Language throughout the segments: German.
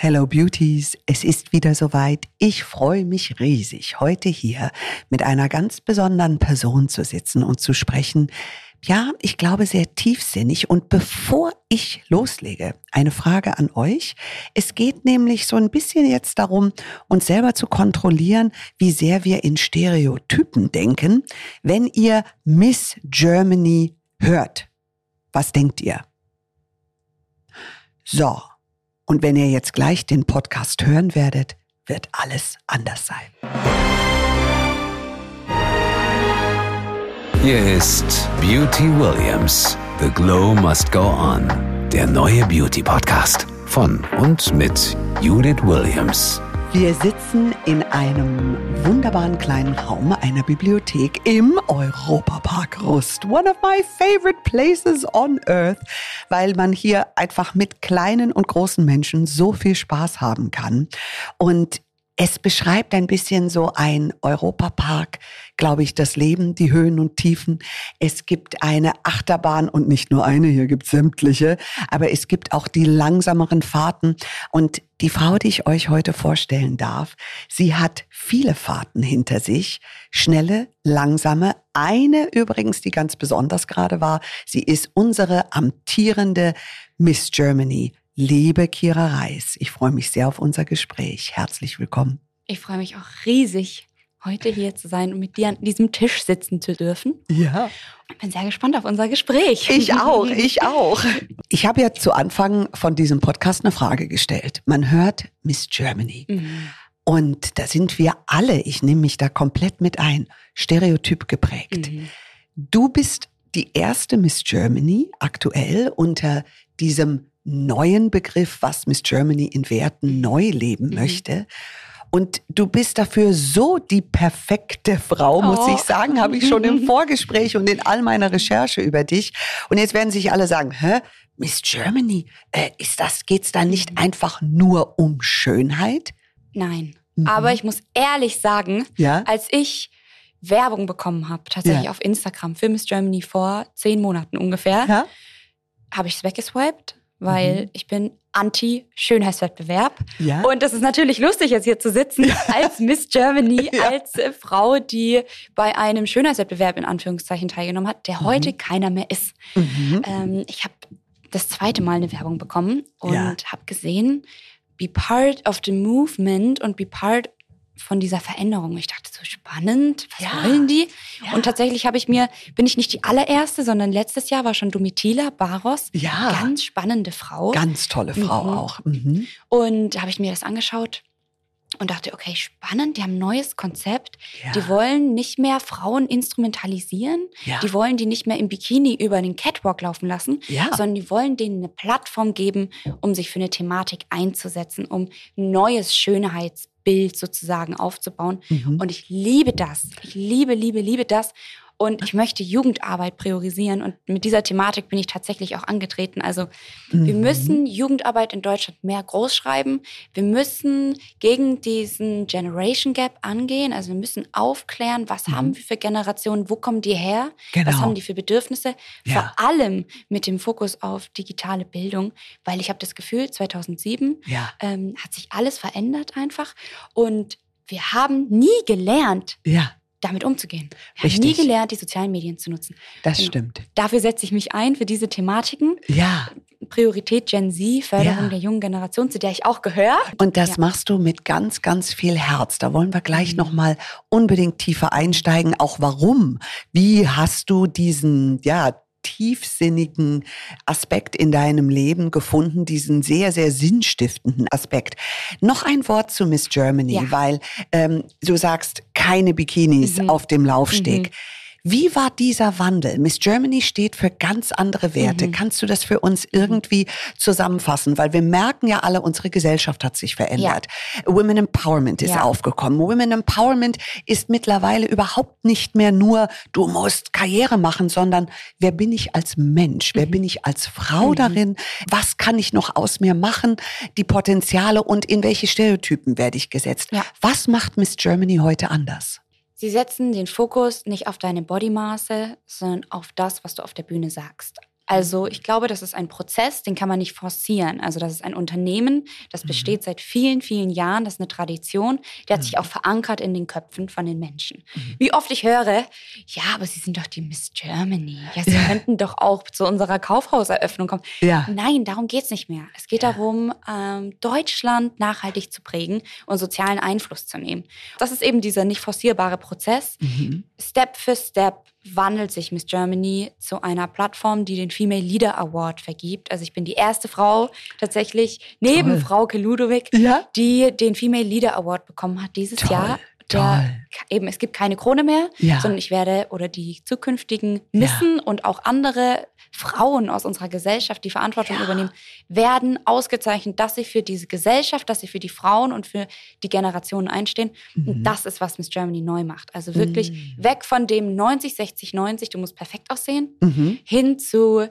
Hello Beauties, es ist wieder soweit. Ich freue mich riesig, heute hier mit einer ganz besonderen Person zu sitzen und zu sprechen. Ja, ich glaube sehr tiefsinnig. Und bevor ich loslege, eine Frage an euch. Es geht nämlich so ein bisschen jetzt darum, uns selber zu kontrollieren, wie sehr wir in Stereotypen denken. Wenn ihr Miss Germany hört, was denkt ihr? So, und wenn ihr jetzt gleich den Podcast hören werdet, wird alles anders sein. Hier ist Beauty Williams. The Glow Must Go On. Der neue Beauty Podcast von und mit Judith Williams. Wir sitzen in einem wunderbaren kleinen Raum einer Bibliothek im Europapark Rust. One of my favorite places on earth, weil man hier einfach mit kleinen und großen Menschen so viel Spaß haben kann. Und es beschreibt ein bisschen so ein Europapark, glaube ich, das Leben, die Höhen und Tiefen. Es gibt eine Achterbahn und nicht nur eine, hier gibt es sämtliche, aber es gibt auch die langsameren Fahrten. Und die Frau, die ich euch heute vorstellen darf, sie hat viele Fahrten hinter sich, schnelle, langsame. Eine übrigens, die ganz besonders gerade war, sie ist unsere amtierende Miss Germany Liebe Kira Reis, ich freue mich sehr auf unser Gespräch. Herzlich willkommen. Ich freue mich auch riesig, heute hier zu sein und mit dir an diesem Tisch sitzen zu dürfen. Ja. Ich bin sehr gespannt auf unser Gespräch. Ich auch, ich auch. Ich habe ja zu Anfang von diesem Podcast eine Frage gestellt. Man hört Miss Germany. Mhm. Und da sind wir alle, ich nehme mich da komplett mit ein, stereotyp geprägt. Mhm. Du bist die erste Miss Germany aktuell unter diesem neuen Begriff, was Miss Germany in Werten neu leben mhm. möchte. Und du bist dafür so die perfekte Frau, muss oh. ich sagen, habe ich schon im Vorgespräch und in all meiner Recherche über dich. Und jetzt werden sich alle sagen, hä? Miss Germany, äh, ist das, geht's da nicht mhm. einfach nur um Schönheit? Nein. Mhm. Aber ich muss ehrlich sagen, ja? als ich Werbung bekommen habe, tatsächlich ja. auf Instagram für Miss Germany vor zehn Monaten ungefähr, ja? habe ich es weggeswiped weil mhm. ich bin Anti-Schönheitswettbewerb. Ja. Und das ist natürlich lustig, jetzt hier zu sitzen als Miss Germany, ja. als äh, Frau, die bei einem Schönheitswettbewerb in Anführungszeichen teilgenommen hat, der mhm. heute keiner mehr ist. Mhm. Ähm, ich habe das zweite Mal eine Werbung bekommen und ja. habe gesehen, be part of the movement und be part von dieser Veränderung. Ich dachte so spannend, was ja. wollen die? Ja. Und tatsächlich habe ich mir, bin ich nicht die allererste, sondern letztes Jahr war schon Domitila Baros. Ja. Ganz spannende Frau. Ganz tolle Frau mhm. auch. Mhm. Und da habe ich mir das angeschaut und dachte, okay, spannend, die haben ein neues Konzept. Ja. Die wollen nicht mehr Frauen instrumentalisieren. Ja. Die wollen die nicht mehr im Bikini über den Catwalk laufen lassen, ja. sondern die wollen denen eine Plattform geben, um sich für eine Thematik einzusetzen, um neues Schönheits Bild sozusagen aufzubauen. Mhm. Und ich liebe das. Ich liebe, liebe, liebe das. Und ich möchte Jugendarbeit priorisieren und mit dieser Thematik bin ich tatsächlich auch angetreten. Also mhm. wir müssen Jugendarbeit in Deutschland mehr groß schreiben. Wir müssen gegen diesen Generation Gap angehen. Also wir müssen aufklären, was mhm. haben wir für Generationen, wo kommen die her, genau. was haben die für Bedürfnisse. Ja. Vor allem mit dem Fokus auf digitale Bildung, weil ich habe das Gefühl, 2007 ja. ähm, hat sich alles verändert einfach und wir haben nie gelernt, ja damit umzugehen. Ich habe nie gelernt, die sozialen Medien zu nutzen. Das genau. stimmt. Dafür setze ich mich ein für diese Thematiken. Ja. Priorität Gen Z, Förderung ja. der jungen Generation, zu der ich auch gehöre. Und das ja. machst du mit ganz, ganz viel Herz. Da wollen wir gleich mhm. nochmal unbedingt tiefer einsteigen. Auch warum? Wie hast du diesen, ja, tiefsinnigen Aspekt in deinem Leben gefunden, diesen sehr, sehr sinnstiftenden Aspekt. Noch ein Wort zu Miss Germany, ja. weil ähm, du sagst, keine Bikinis mhm. auf dem Laufsteg. Mhm. Wie war dieser Wandel? Miss Germany steht für ganz andere Werte. Mhm. Kannst du das für uns irgendwie zusammenfassen? Weil wir merken ja alle, unsere Gesellschaft hat sich verändert. Ja. Women Empowerment ist ja. aufgekommen. Women Empowerment ist mittlerweile überhaupt nicht mehr nur, du musst Karriere machen, sondern wer bin ich als Mensch? Wer mhm. bin ich als Frau mhm. darin? Was kann ich noch aus mir machen? Die Potenziale und in welche Stereotypen werde ich gesetzt? Ja. Was macht Miss Germany heute anders? Sie setzen den Fokus nicht auf deine Bodymaße, sondern auf das, was du auf der Bühne sagst. Also ich glaube, das ist ein Prozess, den kann man nicht forcieren. Also das ist ein Unternehmen, das mhm. besteht seit vielen, vielen Jahren, das ist eine Tradition, die hat sich mhm. auch verankert in den Köpfen von den Menschen. Mhm. Wie oft ich höre, ja, aber Sie sind doch die Miss Germany. Ja, Sie ja. könnten doch auch zu unserer Kaufhauseröffnung kommen. Ja. Nein, darum geht es nicht mehr. Es geht ja. darum, ähm, Deutschland nachhaltig zu prägen und sozialen Einfluss zu nehmen. Das ist eben dieser nicht forcierbare Prozess. Mhm. Step für Step wandelt sich Miss Germany zu einer Plattform, die den Female Leader Award vergibt. Also ich bin die erste Frau tatsächlich neben Toll. Frauke Ludowig, ja? die den Female Leader Award bekommen hat dieses Toll. Jahr. Der, eben, es gibt keine Krone mehr, ja. sondern ich werde oder die zukünftigen Missen ja. und auch andere Frauen aus unserer Gesellschaft, die Verantwortung ja. übernehmen, werden ausgezeichnet, dass sie für diese Gesellschaft, dass sie für die Frauen und für die Generationen einstehen. Mhm. Und das ist, was Miss Germany neu macht. Also wirklich mhm. weg von dem 90, 60, 90, du musst perfekt aussehen, mhm. hin zu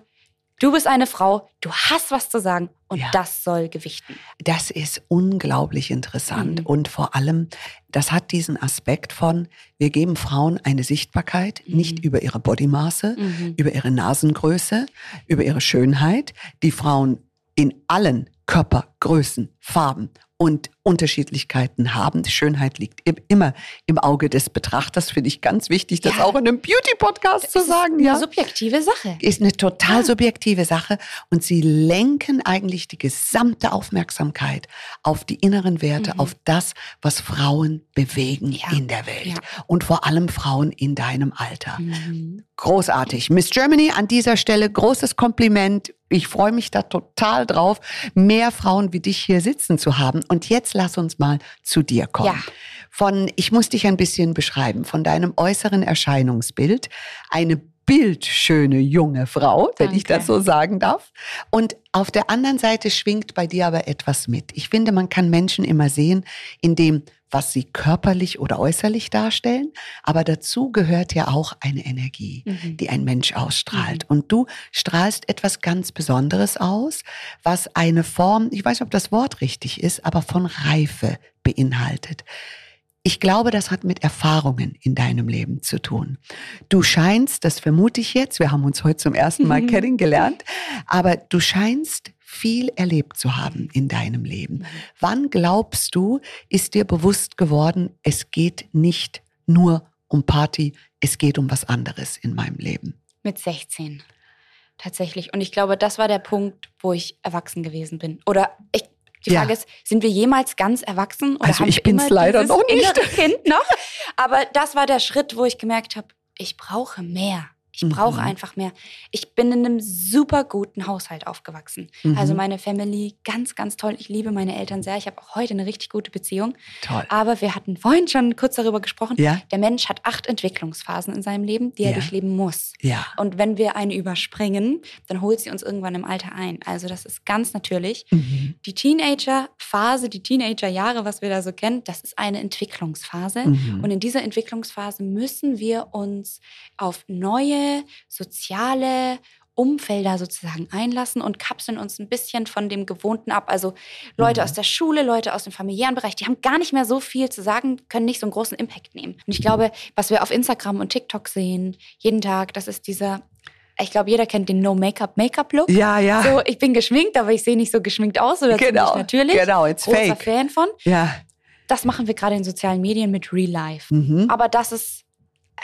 Du bist eine Frau, du hast was zu sagen und ja. das soll gewichten. Das ist unglaublich interessant mhm. und vor allem, das hat diesen Aspekt von, wir geben Frauen eine Sichtbarkeit, mhm. nicht über ihre Bodymaße, mhm. über ihre Nasengröße, über ihre Schönheit, die Frauen in allen Körpergrößen, Farben und Unterschiedlichkeiten haben. Die Schönheit liegt immer im Auge des Betrachters. Finde ich ganz wichtig, das ja. auch in einem Beauty-Podcast zu sagen. Ist eine subjektive Sache. Ist eine total ja. subjektive Sache. Und sie lenken eigentlich die gesamte Aufmerksamkeit auf die inneren Werte, mhm. auf das, was Frauen bewegen ja. in der Welt. Und vor allem Frauen in deinem Alter. Mhm. Großartig. Miss Germany an dieser Stelle großes Kompliment. Ich freue mich da total drauf, mehr Frauen wie dich hier sitzen zu haben. Und jetzt lass uns mal zu dir kommen. Ja. Von, ich muss dich ein bisschen beschreiben, von deinem äußeren Erscheinungsbild. Eine bildschöne junge Frau, wenn Danke. ich das so sagen darf. Und auf der anderen Seite schwingt bei dir aber etwas mit. Ich finde, man kann Menschen immer sehen, in dem was sie körperlich oder äußerlich darstellen, aber dazu gehört ja auch eine Energie, mhm. die ein Mensch ausstrahlt. Mhm. Und du strahlst etwas ganz Besonderes aus, was eine Form, ich weiß nicht, ob das Wort richtig ist, aber von Reife beinhaltet. Ich glaube, das hat mit Erfahrungen in deinem Leben zu tun. Du scheinst, das vermute ich jetzt, wir haben uns heute zum ersten Mal kennengelernt, aber du scheinst viel erlebt zu haben in deinem Leben. Wann glaubst du, ist dir bewusst geworden, es geht nicht nur um Party, es geht um was anderes in meinem Leben? Mit 16 tatsächlich. Und ich glaube, das war der Punkt, wo ich erwachsen gewesen bin. Oder ich, die Frage ja. ist, sind wir jemals ganz erwachsen? Oder also ich bin es leider noch nicht. Kind noch? Aber das war der Schritt, wo ich gemerkt habe, ich brauche mehr. Ich brauche mhm. einfach mehr. Ich bin in einem super guten Haushalt aufgewachsen. Mhm. Also meine Family ganz, ganz toll. Ich liebe meine Eltern sehr. Ich habe auch heute eine richtig gute Beziehung. Toll. Aber wir hatten vorhin schon kurz darüber gesprochen. Ja. Der Mensch hat acht Entwicklungsphasen in seinem Leben, die er durchleben muss. Ja. Und wenn wir eine überspringen, dann holt sie uns irgendwann im Alter ein. Also das ist ganz natürlich. Mhm. Die Teenager-Phase, die Teenager-Jahre, was wir da so kennen, das ist eine Entwicklungsphase. Mhm. Und in dieser Entwicklungsphase müssen wir uns auf neue soziale Umfelder sozusagen einlassen und kapseln uns ein bisschen von dem Gewohnten ab. Also Leute mhm. aus der Schule, Leute aus dem familiären Bereich, die haben gar nicht mehr so viel zu sagen, können nicht so einen großen Impact nehmen. Und ich glaube, was wir auf Instagram und TikTok sehen, jeden Tag, das ist dieser ich glaube, jeder kennt den No-Make-up-Make-up-Look. Ja, ja. So, ich bin geschminkt, aber ich sehe nicht so geschminkt aus oder genau, natürlich. Genau, it's Großer fake. Fan von. Ja. Das machen wir gerade in sozialen Medien mit Real Life. Mhm. Aber das ist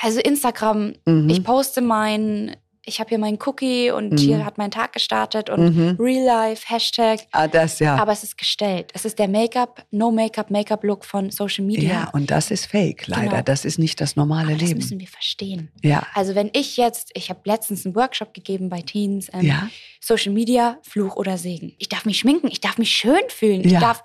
also Instagram, mhm. ich poste mein, ich habe hier meinen Cookie und mhm. hier hat mein Tag gestartet und mhm. Real Life, Hashtag. Ah, das ja. Aber es ist gestellt. Es ist der Make-up, No Make-up, Make-up-Look von Social Media. Ja, und das ist fake, leider. Genau. Das ist nicht das normale Aber Leben. Das müssen wir verstehen. Ja. Also wenn ich jetzt, ich habe letztens einen Workshop gegeben bei Teens, ähm, ja. Social Media, Fluch oder Segen. Ich darf mich schminken, ich darf mich schön fühlen. Ja. Ich darf,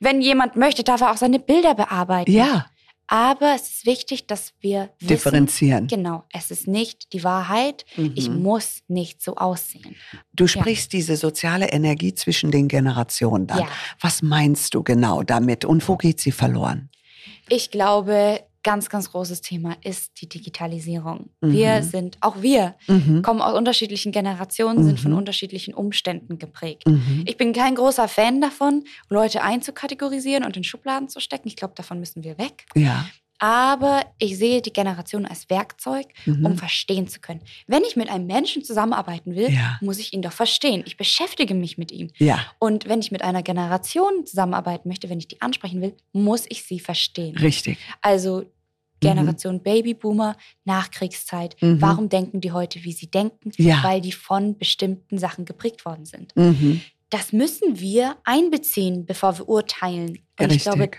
wenn jemand möchte, darf er auch seine Bilder bearbeiten. Ja. Aber es ist wichtig, dass wir wissen, differenzieren. Genau, es ist nicht die Wahrheit. Mhm. Ich muss nicht so aussehen. Du sprichst ja. diese soziale Energie zwischen den Generationen dann. Ja. Was meinst du genau damit und wo geht sie verloren? Ich glaube, ganz, ganz großes Thema ist die Digitalisierung. Mhm. Wir sind, auch wir, mhm. kommen aus unterschiedlichen Generationen, mhm. sind von mhm. unterschiedlichen Umständen geprägt. Mhm. Ich bin kein großer Fan davon, Leute einzukategorisieren und in Schubladen zu stecken. Ich glaube, davon müssen wir weg. Ja. Aber ich sehe die Generation als Werkzeug, Mhm. um verstehen zu können. Wenn ich mit einem Menschen zusammenarbeiten will, Ja. muss ich ihn doch verstehen. Ich beschäftige mich mit ihm. Ja, Und wenn ich mit einer Generation zusammenarbeiten möchte, wenn ich die ansprechen will, muss ich sie verstehen. richtig. Also Generation Babyboomer, Nachkriegszeit. Mhm. Warum denken die heute, wie sie denken? Ja. Weil die von bestimmten Sachen geprägt worden sind. Mhm. Das müssen wir einbeziehen, bevor wir urteilen. Und ich Richtig. glaube,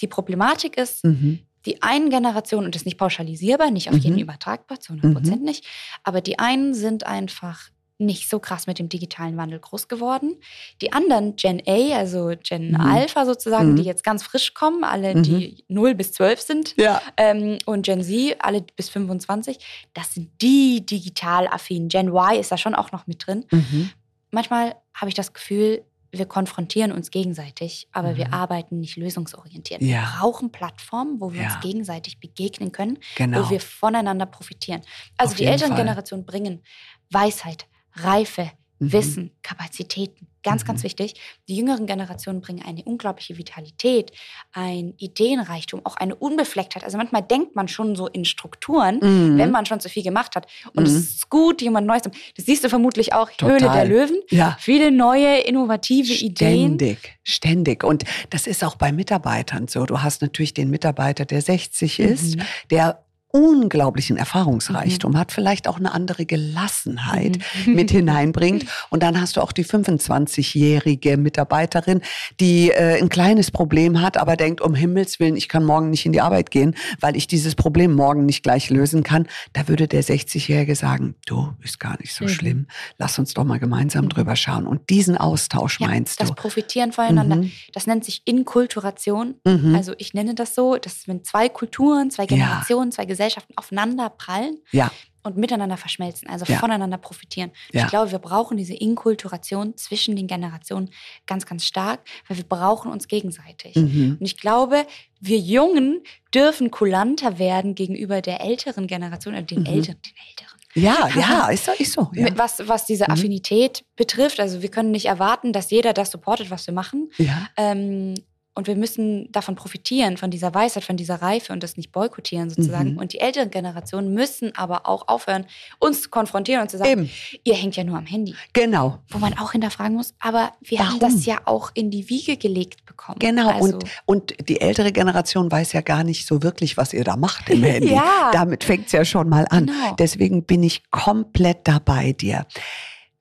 die Problematik ist, Mhm. die einen Generation, und das ist nicht pauschalisierbar, nicht auf jeden Mhm. übertragbar, zu 100 Prozent nicht, aber die einen sind einfach nicht so krass mit dem digitalen Wandel groß geworden. Die anderen, Gen A, also Gen Mhm. Alpha sozusagen, Mhm. die jetzt ganz frisch kommen, alle, Mhm. die 0 bis 12 sind, Ja. ähm, und Gen Z, alle bis 25, das sind die digital affinen. Gen Y ist da schon auch noch mit drin. Mhm. Manchmal habe ich das Gefühl, wir konfrontieren uns gegenseitig, aber Mhm. wir arbeiten nicht lösungsorientiert. Ja. Wir brauchen Plattformen, wo wir Ja. uns gegenseitig begegnen können, Genau. wo wir voneinander profitieren. Also Auf die älteren Fall. Generationen bringen Weisheit, Reife, Mhm. Wissen, Kapazitäten. Ganz, Mhm. ganz wichtig. Die jüngeren Generationen bringen eine unglaubliche Vitalität, ein Ideenreichtum, auch eine Unbeflecktheit. Also manchmal denkt man schon so in Strukturen, Mhm. wenn man schon zu viel gemacht hat. Und es Mhm. ist gut, jemand Neues zu Das siehst du vermutlich auch, Total. Höhle der Löwen. Ja. Viele neue, innovative Ideen. Ständig, ständig. Und das ist auch bei Mitarbeitern so. Du hast natürlich den Mitarbeiter, der 60 ist, Mhm. der unglaublichen Erfahrungsreichtum hat, vielleicht auch eine andere Gelassenheit Mhm. mit hineinbringt. Und dann hast du auch die 25-jährige Mitarbeiterin, die äh, ein kleines Problem hat, aber denkt, um Himmels Willen, ich kann morgen nicht in die Arbeit gehen, weil ich dieses Problem morgen nicht gleich lösen kann. Da würde der 60-Jährige sagen, du, ist gar nicht so Mhm. schlimm. Lass uns doch mal gemeinsam drüber schauen. Und diesen Austausch Ja, meinst das du? Profitieren voneinander. Mhm. Das nennt sich Inkulturation. Mhm. Also ich nenne das so, dass wenn zwei Kulturen, zwei Ja. Generationen, zwei Gesellschaften aufeinander prallen ja, und miteinander verschmelzen, also Ja. voneinander profitieren. Ja. Ich glaube, wir brauchen diese Inkulturation zwischen den Generationen ganz, ganz stark, weil wir brauchen uns gegenseitig. mhm. Und ich glaube, wir Jungen dürfen kulanter werden gegenüber der älteren Generation, oder den Mhm. Älteren, den Älteren. ja, ja, ist so, ist so. Ja. Was, was diese Mhm. Affinität betrifft. Also wir können nicht erwarten, dass jeder das supportet, was wir machen. ja. Ähm, und wir müssen davon profitieren, von dieser Weisheit, von dieser Reife und das nicht boykottieren sozusagen. Mhm. Und die älteren Generationen müssen aber auch aufhören, uns zu konfrontieren und zu sagen, Eben, ihr hängt ja nur am Handy. genau. Wo man auch hinterfragen muss, aber wir haben Warum? das ja auch in die Wiege gelegt bekommen. Genau, Also, und, und die ältere Generation weiß ja gar nicht so wirklich, was ihr da macht im Handy. Ja. Damit fängt es ja schon mal an. Genau. Deswegen bin ich komplett dabei dir.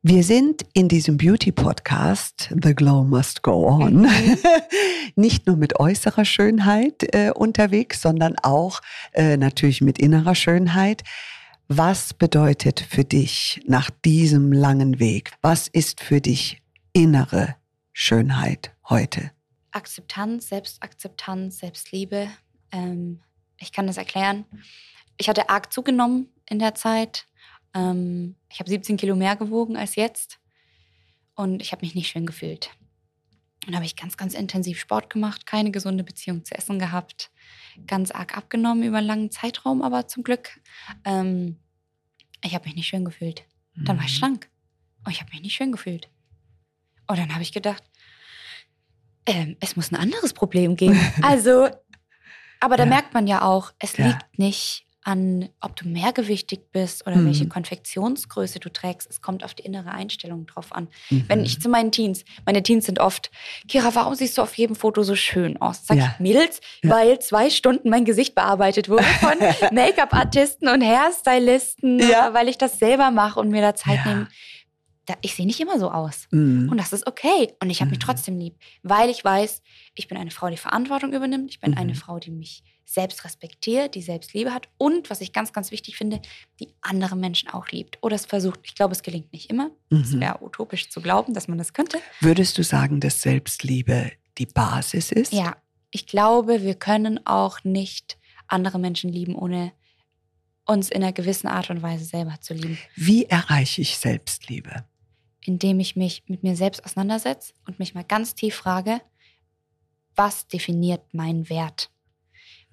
Wir sind in diesem Beauty-Podcast The Glow Must Go On Mhm. nicht nur mit äußerer Schönheit äh, unterwegs, sondern auch äh, natürlich mit innerer Schönheit. Was bedeutet für dich nach diesem langen Weg? Was ist für dich innere Schönheit heute? Akzeptanz, Selbstakzeptanz, Selbstliebe. Ähm, ich kann das erklären. Ich hatte arg zugenommen in der Zeit. Ähm, ich habe 17 Kilo mehr gewogen als jetzt. Und ich habe mich nicht schön gefühlt. Dann habe ich ganz, ganz intensiv Sport gemacht, keine gesunde Beziehung zu Essen gehabt, ganz arg abgenommen über einen langen Zeitraum, aber zum Glück. Ähm, ich habe mich nicht schön gefühlt. Dann war ich Mhm. schlank. Und ich habe mich nicht schön gefühlt. Und dann habe ich gedacht, ähm, es muss ein anderes Problem geben. Also, aber da Ja. merkt man ja auch, es Ja. liegt nicht an, ob du mehrgewichtig bist oder Mhm. welche Konfektionsgröße du trägst. Es kommt auf die innere Einstellung drauf an. Mhm. Wenn ich zu meinen Teens, meine Teens sind oft, Kira, warum siehst du auf jedem Foto so schön aus? Sag Ja. ich, Mädels, Ja. weil zwei Stunden mein Gesicht bearbeitet wurde von Make-up-Artisten und Hairstylisten, Ja. weil ich das selber mache und mir da Zeit nehme. Ich sehe nicht immer so aus. Mhm. Und das ist okay. Und ich habe mich Mhm. trotzdem lieb, weil ich weiß, ich bin eine Frau, die Verantwortung übernimmt. Ich bin Mhm. eine Frau, die mich selbst respektiert, die Selbstliebe hat und, was ich ganz, ganz wichtig finde, die andere Menschen auch liebt oder es versucht. Ich glaube, es gelingt nicht immer. Es Mhm. wäre utopisch zu glauben, dass man das könnte. Würdest du sagen, dass Selbstliebe die Basis ist? Ja, ich glaube, wir können auch nicht andere Menschen lieben, ohne uns in einer gewissen Art und Weise selber zu lieben. Wie erreiche ich Selbstliebe? Indem ich mich mit mir selbst auseinandersetze und mich mal ganz tief frage, was definiert meinen Wert?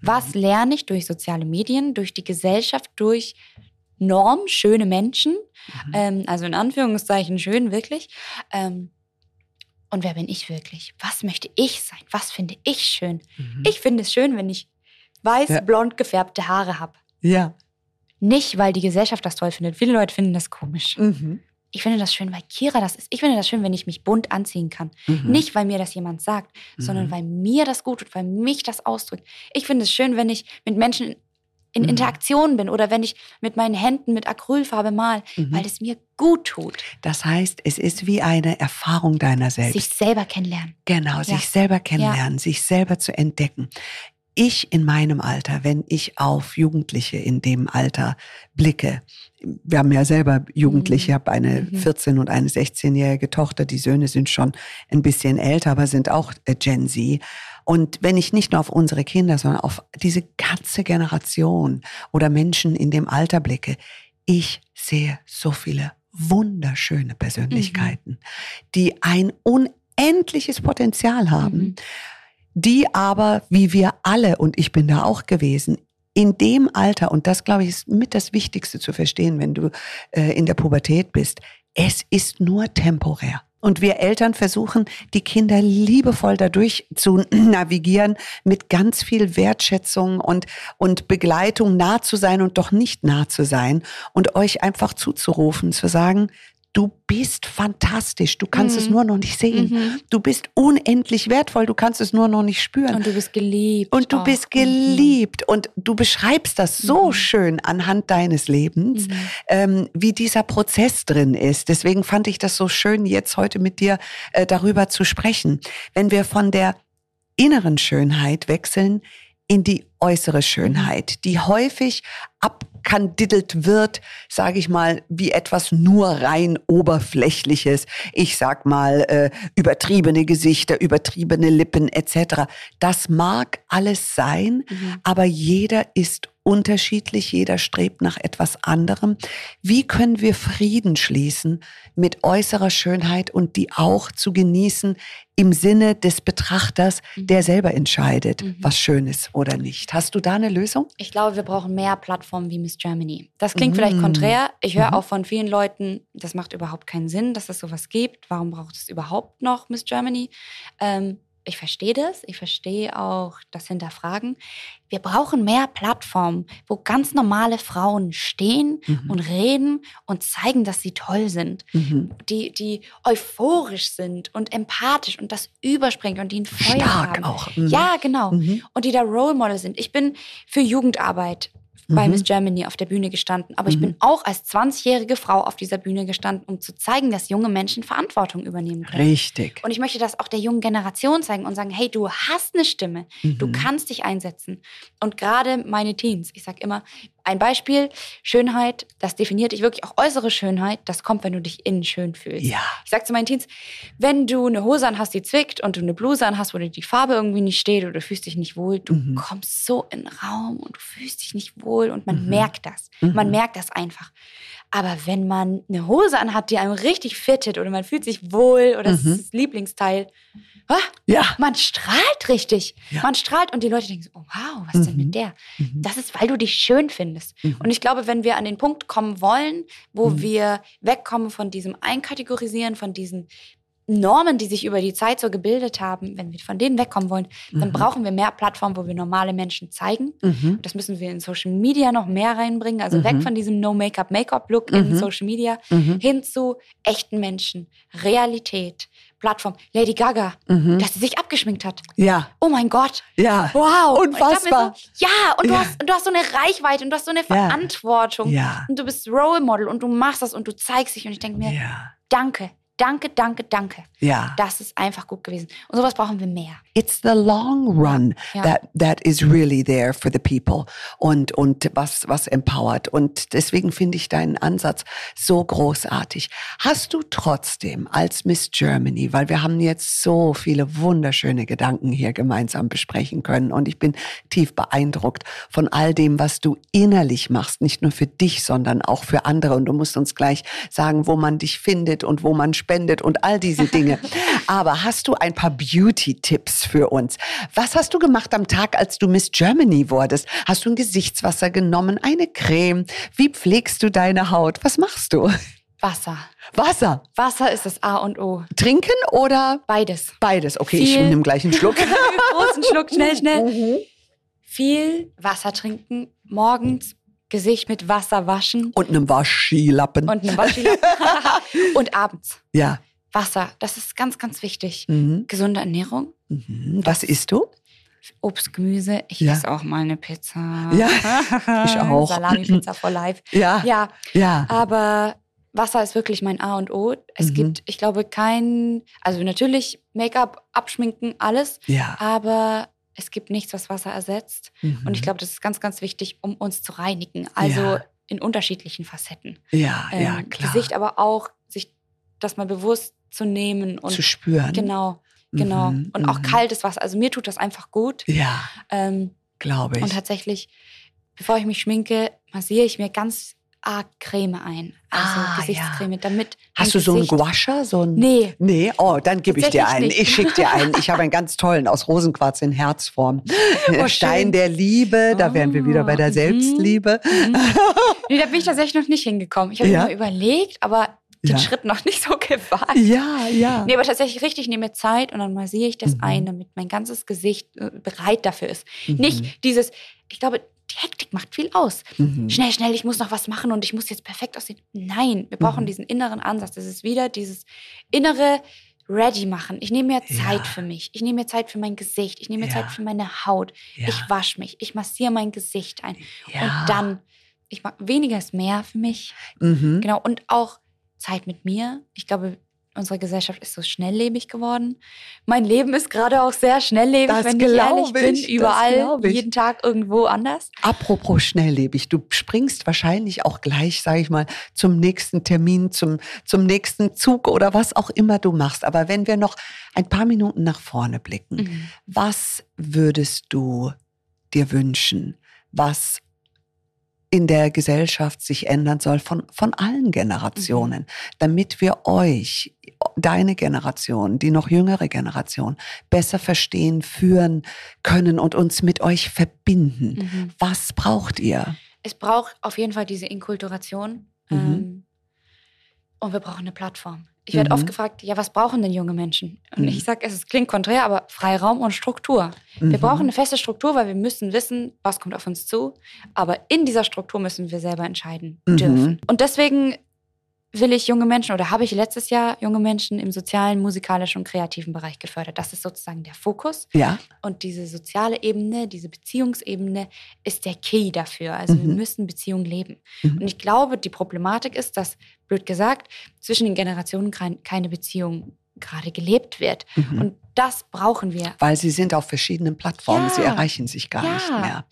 Was lerne ich durch soziale Medien, durch die Gesellschaft, durch Norm, schöne Menschen, Mhm. ähm, also in Anführungszeichen schön, wirklich. Ähm, und wer bin ich wirklich? Was möchte ich sein? Was finde ich schön? Mhm. Ich finde es schön, wenn ich weiß Ja. blond gefärbte Haare habe. Ja. Nicht, weil die Gesellschaft das toll findet. Viele Leute finden das komisch. Mhm. Ich finde das schön, weil Kira das ist. Ich finde das schön, wenn ich mich bunt anziehen kann. Mhm. Nicht, weil mir das jemand sagt, sondern Mhm. weil mir das gut tut, weil mich das ausdrückt. Ich finde es schön, wenn ich mit Menschen in Mhm. Interaktion bin oder wenn ich mit meinen Händen mit Acrylfarbe mal, Mhm. weil es mir gut tut. Das heißt, es ist wie eine Erfahrung deiner selbst. Sich selber kennenlernen. Genau, sich selber kennenlernen, sich selber zu entdecken. Ich in meinem Alter, wenn ich auf Jugendliche in dem Alter blicke, wir haben ja selber Jugendliche, ich habe eine Mhm. 14- und eine 16-jährige Tochter, die Söhne sind schon ein bisschen älter, aber sind auch äh, Gen Z. Und wenn ich nicht nur auf unsere Kinder, sondern auf diese ganze Generation oder Menschen in dem Alter blicke, ich sehe so viele wunderschöne Persönlichkeiten, die ein unendliches Potenzial haben, Mhm. Die aber, wie wir alle, und ich bin da auch gewesen, in dem Alter, und das glaube ich ist mit das Wichtigste zu verstehen, wenn du äh, in der Pubertät bist, es ist nur temporär. Und wir Eltern versuchen, die Kinder liebevoll dadurch zu navigieren, mit ganz viel Wertschätzung und, und Begleitung nah zu sein und doch nicht nah zu sein und euch einfach zuzurufen, zu sagen, du bist fantastisch, du kannst es Mhm. nur noch nicht sehen. Mhm. Du bist unendlich wertvoll, du kannst es nur noch nicht spüren. Und du bist geliebt. Und du auch. bist Mhm. geliebt und du beschreibst das so Mhm. schön anhand deines Lebens, Mhm. ähm, wie dieser Prozess drin ist. Deswegen fand ich das so schön, jetzt heute mit dir äh, darüber zu sprechen. Wenn wir von der inneren Schönheit wechseln in die äußere Schönheit, die häufig abkandidelt wird, sage ich mal, wie etwas nur rein oberflächliches. Ich sag mal äh, übertriebene Gesichter, übertriebene Lippen etc. Das mag alles sein, Mhm. aber jeder ist unterschiedlich, jeder strebt nach etwas anderem. Wie können wir Frieden schließen mit äußerer Schönheit und die auch zu genießen im Sinne des Betrachters, der selber entscheidet, Mhm. was schön ist oder nicht? Hast du da eine Lösung? Ich glaube, wir brauchen mehr Plattformen wie Miss Germany. Das klingt Mm. vielleicht konträr. Ich höre Mhm. auch von vielen Leuten, das macht überhaupt keinen Sinn, dass es sowas gibt. Warum braucht es überhaupt noch Miss Germany? Ähm, ich verstehe das. Ich verstehe auch das Hinterfragen. Wir brauchen mehr Plattformen, wo ganz normale Frauen stehen Mhm. und reden und zeigen, dass sie toll sind. Mhm. Die, die euphorisch sind und empathisch und das überspringt und die ein Feuer Stark haben. auch. Mhm. Ja, genau Mhm. und die da Role Model sind. Ich bin für Jugendarbeit bei Mhm. Miss Germany auf der Bühne gestanden, aber ich Mhm. bin auch als 20-jährige Frau auf dieser Bühne gestanden, um zu zeigen, dass junge Menschen Verantwortung übernehmen können. Richtig. Und ich möchte das auch der jungen Generation zeigen und sagen, hey, du hast eine Stimme, du Mhm. kannst dich einsetzen. Und gerade meine Teens, ich sage immer, ein Beispiel, Schönheit, das definiert dich wirklich auch äußere Schönheit, das kommt, wenn du dich innen schön fühlst. Ja. Ich sag zu meinen Teens, wenn du eine Hose an hast, die zwickt und du eine Bluse an hast, wo dir die Farbe irgendwie nicht steht oder du fühlst dich nicht wohl, du Mhm. kommst so in den Raum und du fühlst dich nicht wohl und man Mhm. merkt das. Mhm. Man merkt das einfach. Aber wenn man eine Hose anhat, die einem richtig fittet oder man fühlt sich wohl oder Mhm. ist das Lieblingsteil, ah, Ja. man strahlt richtig. Ja. Man strahlt und die Leute denken so, oh wow, was denn Mhm. mit der? Mhm. Das ist, weil du dich schön findest. Mhm. Und ich glaube, wenn wir an den Punkt kommen wollen, wo Mhm. wir wegkommen von diesem Einkategorisieren, von diesen Normen, die sich über die Zeit so gebildet haben, wenn wir von denen wegkommen wollen, dann Mhm. brauchen wir mehr Plattformen, wo wir normale Menschen zeigen. Mhm. Das müssen wir in Social Media noch mehr reinbringen. Also Mhm. weg von diesem No-Make-up-Make-up-Look in Mhm. Social Media Mhm. hin zu echten Menschen, Realität, Plattform. Lady Gaga, Mhm. dass sie sich abgeschminkt hat. Ja. Oh mein Gott. Ja. Wow. Unfassbar. So, ja, und du, Ja. Hast, du hast so eine Reichweite und du hast so eine Verantwortung. Ja. Und du bist Role Model und du machst das und du zeigst dich. Und ich denke mir, Ja. danke, danke, danke, danke. Ja. Das ist einfach gut gewesen. Und sowas brauchen wir mehr. It's the long run Ja. that that is really there for the people und und was was empowert und deswegen finde ich deinen Ansatz so großartig. Hast du trotzdem als Miss Germany, weil wir haben jetzt so viele wunderschöne Gedanken hier gemeinsam besprechen können und ich bin tief beeindruckt von all dem, was du innerlich machst, nicht nur für dich, sondern auch für andere und du musst uns gleich sagen, wo man dich findet und wo man spendet und all diese Dinge. Aber hast du ein paar Beauty-Tipps für uns? Was hast du gemacht am Tag, als du Miss Germany wurdest? Hast du ein Gesichtswasser genommen, eine Creme? Wie pflegst du deine Haut? Was machst du? Wasser. Wasser. Wasser ist das A und O. Trinken oder Beides. beides? Okay, ich Viel. nehme gleich einen Schluck. Großen Schluck, schnell, schnell. viel Wasser trinken, morgens Gesicht mit Wasser waschen. Und einem Waschilappen. Und einem Waschilappen. und abends. Ja. Wasser, das ist ganz, ganz wichtig. Mhm. Gesunde Ernährung. Mhm. Was isst du? Obst, Gemüse. Ich ja. esse auch mal eine Pizza. Ja, ich auch. Salami-Pizza for life. Ja. Ja. ja. Aber Wasser ist wirklich mein A und O. Es mhm. gibt, ich glaube, kein, also natürlich Make-up, abschminken, alles. Ja. Aber es gibt nichts, was Wasser ersetzt. Mhm. Und ich glaube, das ist ganz, ganz wichtig, um uns zu reinigen. Also ja. in unterschiedlichen Facetten. Ja, ähm, ja, klar. Gesicht aber auch, sich das mal bewusst zu nehmen und zu spüren. Genau, genau. Mhm. Und auch mhm. kaltes Wasser. Also mir tut das einfach gut. Ja. Ähm, Glaube ich. Und tatsächlich, bevor ich mich schminke, massiere ich mir ganz arg Creme ein. Also ah, Gesichtscreme, ja. damit. Hast du so einen Guasha? So ein nee. Nee, oh, dann gebe ich dir einen. Nicht. Ich schicke dir einen. Ich habe einen ganz tollen aus Rosenquarz in Herzform. Oh, Stein schön. der Liebe, da oh, wären wir wieder bei der oh, Selbstliebe. Mhm. nee, da bin ich tatsächlich noch nicht hingekommen. Ich habe ja? mir überlegt, aber den ja. Schritt noch nicht so gewagt. Ja, ja. Nee, aber tatsächlich richtig, ich nehme Zeit und dann massiere ich das mhm. ein, damit mein ganzes Gesicht äh, bereit dafür ist. Mhm. Nicht dieses, ich glaube, die Hektik macht viel aus. Mhm. Schnell, schnell, ich muss noch was machen und ich muss jetzt perfekt aussehen. Nein, wir brauchen mhm. diesen inneren Ansatz. Das ist wieder dieses innere Ready machen. Ich nehme mir Zeit ja. für mich. Ich nehme mir Zeit für mein Gesicht. Ich nehme mir ja. Zeit für meine Haut. Ja. Ich wasche mich. Ich massiere mein Gesicht ein. Und dann, ich mag weniger ist mehr für mich. Mhm. Genau. Und auch Zeit mit mir. Ich glaube, unsere Gesellschaft ist so schnelllebig geworden. Mein Leben ist gerade auch sehr schnelllebig, das wenn ich ehrlich bin. Ich, überall, jeden Tag irgendwo anders. Apropos schnelllebig, du springst wahrscheinlich auch gleich, sage ich mal, zum nächsten Termin, zum, zum nächsten Zug oder was auch immer du machst. Aber wenn wir noch ein paar Minuten nach vorne blicken, mhm. was würdest du dir wünschen? Was in der Gesellschaft sich ändern soll von, von allen Generationen, mhm. damit wir euch, deine Generation, die noch jüngere Generation, besser verstehen, führen können und uns mit euch verbinden. Mhm. Was braucht ihr? Es braucht auf jeden Fall diese Inkulturation. Mhm. Ähm, und wir brauchen eine Plattform. Ich werde mhm. oft gefragt, ja, was brauchen denn junge Menschen? Und mhm. ich sage, es klingt konträr, aber Freiraum und Struktur. Mhm. Wir brauchen eine feste Struktur, weil wir müssen wissen, was kommt auf uns zu. Aber in dieser Struktur müssen wir selber entscheiden mhm. dürfen. Und deswegen will ich junge Menschen oder habe ich letztes Jahr junge Menschen im sozialen, musikalischen und kreativen Bereich gefördert. Das ist sozusagen der Fokus. Ja. Und diese soziale Ebene, diese Beziehungsebene ist der Key dafür. Also mhm. wir müssen Beziehungen leben. Mhm. Und ich glaube, die Problematik ist, dass, blöd gesagt, zwischen den Generationen keine Beziehung gerade gelebt wird. Mhm. Und das brauchen wir. Weil sie sind auf verschiedenen Plattformen, ja. sie erreichen sich gar ja. nicht mehr.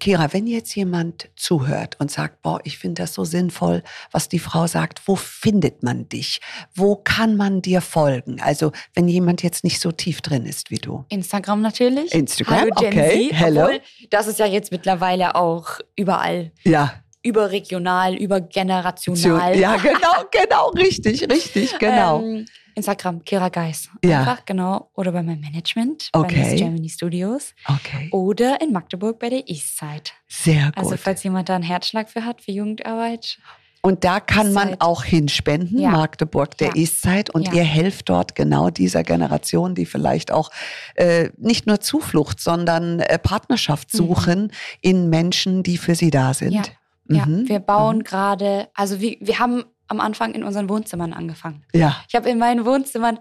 Kira, wenn jetzt jemand zuhört und sagt, boah, ich finde das so sinnvoll, was die Frau sagt, wo findet man dich? Wo kann man dir folgen? Also, wenn jemand jetzt nicht so tief drin ist wie du. Instagram natürlich. Instagram, Hallo, okay. Z, Hello. das ist ja jetzt mittlerweile auch überall. Ja. Überregional, übergenerational. Ja, genau, genau, richtig, richtig, genau. Ähm, Instagram, Kira Geis. Ja. Einfach, genau. Oder bei meinem Management, okay. bei Miss Germany Studios. Okay. Oder in Magdeburg bei der Eastside. Sehr gut. Also, falls jemand da einen Herzschlag für hat, für Jugendarbeit. Und da kann man auch hinspenden, ja. Magdeburg, der ja. Eastside. Und ja. ihr helft dort genau dieser Generation, die vielleicht auch äh, nicht nur Zuflucht, sondern äh, Partnerschaft mhm. suchen mhm. in Menschen, die für sie da sind. Ja. Mhm. wir bauen mhm. gerade, also wir, wir haben am Anfang in unseren Wohnzimmern angefangen. Ja. Ich habe in meinen Wohnzimmern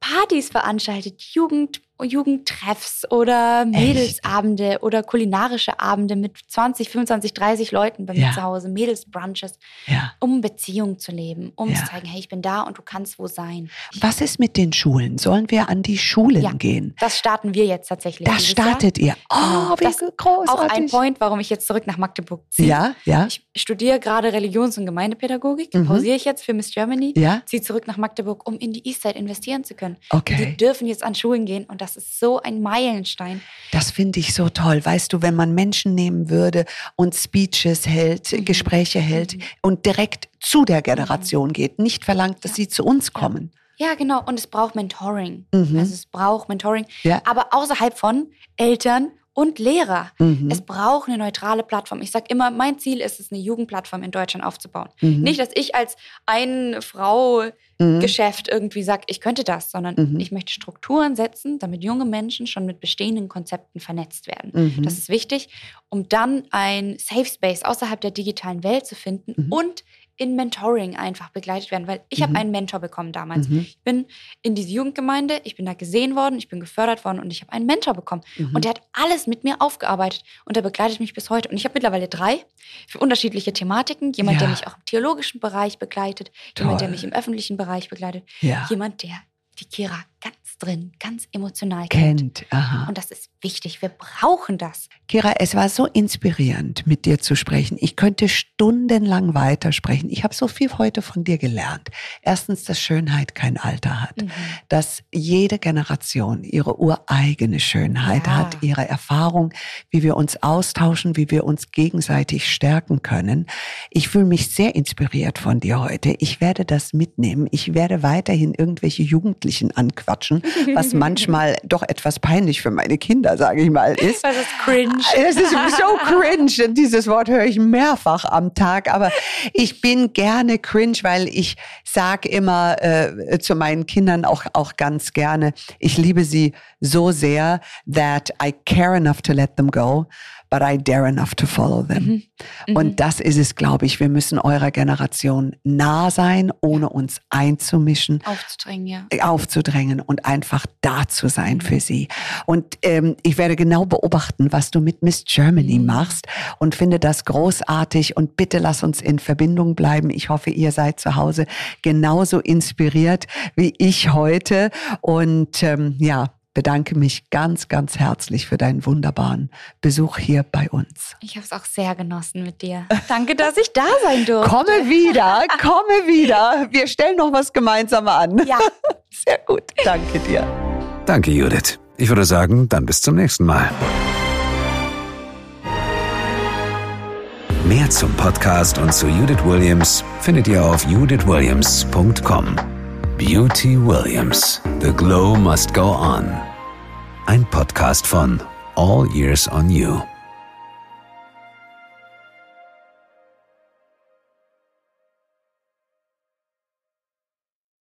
Partys veranstaltet, Jugend, Jugendtreffs oder Mädelsabende Echt? oder kulinarische Abende mit 20, 25, 30 Leuten bei mir ja. zu Hause, Mädelsbrunches, ja. um Beziehungen zu leben, um ja. zu zeigen, hey, ich bin da und du kannst wo sein. Was ist mit den Schulen? Sollen wir an die Schulen gehen? Das starten wir jetzt tatsächlich. Das startet Jahr. ihr. Oh, genau. wie das großartig. Auch ein Point, warum ich jetzt zurück nach Magdeburg ziehe. Ja, ja. Ich studiere gerade Religions- und Gemeindepädagogik, mhm. pausiere ich jetzt für Miss Germany, ja. ziehe zurück nach Magdeburg, um in die Eastside investieren zu können. Okay. Die dürfen jetzt an Schulen gehen und das ist so ein Meilenstein. Das finde ich so toll. Weißt du, wenn man Menschen nehmen würde und Speeches hält, mhm. Gespräche hält mhm. und direkt zu der Generation mhm. geht, nicht verlangt, dass ja. sie zu uns kommen. Ja. ja. genau. Und es braucht Mentoring. Mhm. Also es braucht Mentoring. Ja. Aber außerhalb von Eltern und Lehrer. Mhm. Es braucht eine neutrale Plattform. Ich sage immer, mein Ziel ist es, eine Jugendplattform in Deutschland aufzubauen. Mhm. Nicht, dass ich als eine Frau mhm. Geschäft irgendwie sage, ich könnte das, sondern mhm. ich möchte Strukturen setzen, damit junge Menschen schon mit bestehenden Konzepten vernetzt werden. Mhm. Das ist wichtig, um dann ein Safe Space außerhalb der digitalen Welt zu finden mhm. und in Mentoring einfach begleitet werden, weil ich mhm. habe einen Mentor bekommen damals. Mhm. Ich bin in diese Jugendgemeinde, ich bin da gesehen worden, ich bin gefördert worden und ich habe einen Mentor bekommen. Mhm. Und der hat alles mit mir aufgearbeitet und der begleitet mich bis heute. Und ich habe mittlerweile drei für unterschiedliche Thematiken. Jemand, ja. der mich auch im theologischen Bereich begleitet, Toll. jemand, der mich im öffentlichen Bereich begleitet, ja. jemand, der die Kira ganz drin, ganz emotional kennt. kennt. Aha. Und das ist wichtig. Wir brauchen das. Kira, es war so inspirierend, mit dir zu sprechen. Ich könnte stundenlang weitersprechen. Ich habe so viel heute von dir gelernt. Erstens, dass Schönheit kein Alter hat. Mhm. Dass jede Generation ihre ureigene Schönheit ja. hat, ihre Erfahrung, wie wir uns austauschen, wie wir uns gegenseitig stärken können. Ich fühle mich sehr inspiriert von dir heute. Ich werde das mitnehmen. Ich werde weiterhin irgendwelche Jugendlichen anquatschen, was manchmal doch etwas peinlich für meine Kinder, sage ich mal, ist. Das ist cringe. Es ist so cringe. Dieses Wort höre ich mehrfach am Tag. Aber ich bin gerne cringe, weil ich sage immer äh, zu meinen Kindern auch, auch ganz gerne, ich liebe sie so sehr, that I care enough to let them go but I dare enough to follow them. Mhm. Mhm. Und das ist es, glaube ich. Wir müssen eurer Generation nah sein, ohne uns einzumischen. Aufzudrängen, ja. Aufzudrängen und einfach da zu sein mhm. für sie. Und ähm, ich werde genau beobachten, was du mit Miss Germany mhm. machst und finde das großartig. Und bitte lass uns in Verbindung bleiben. Ich hoffe, ihr seid zu Hause genauso inspiriert wie ich heute. Und ähm, ja, bedanke mich ganz, ganz herzlich für deinen wunderbaren Besuch hier bei uns. Ich habe es auch sehr genossen mit dir. Danke, dass ich da sein durfte. Komme wieder, komme wieder. Wir stellen noch was gemeinsam an. Ja. Sehr gut. Danke dir. Danke, Judith. Ich würde sagen, dann bis zum nächsten Mal. Mehr zum Podcast und zu Judith Williams findet ihr auf judithwilliams.com. Beauty Williams. The Glow Must Go On. Ein Podcast von All Years on You.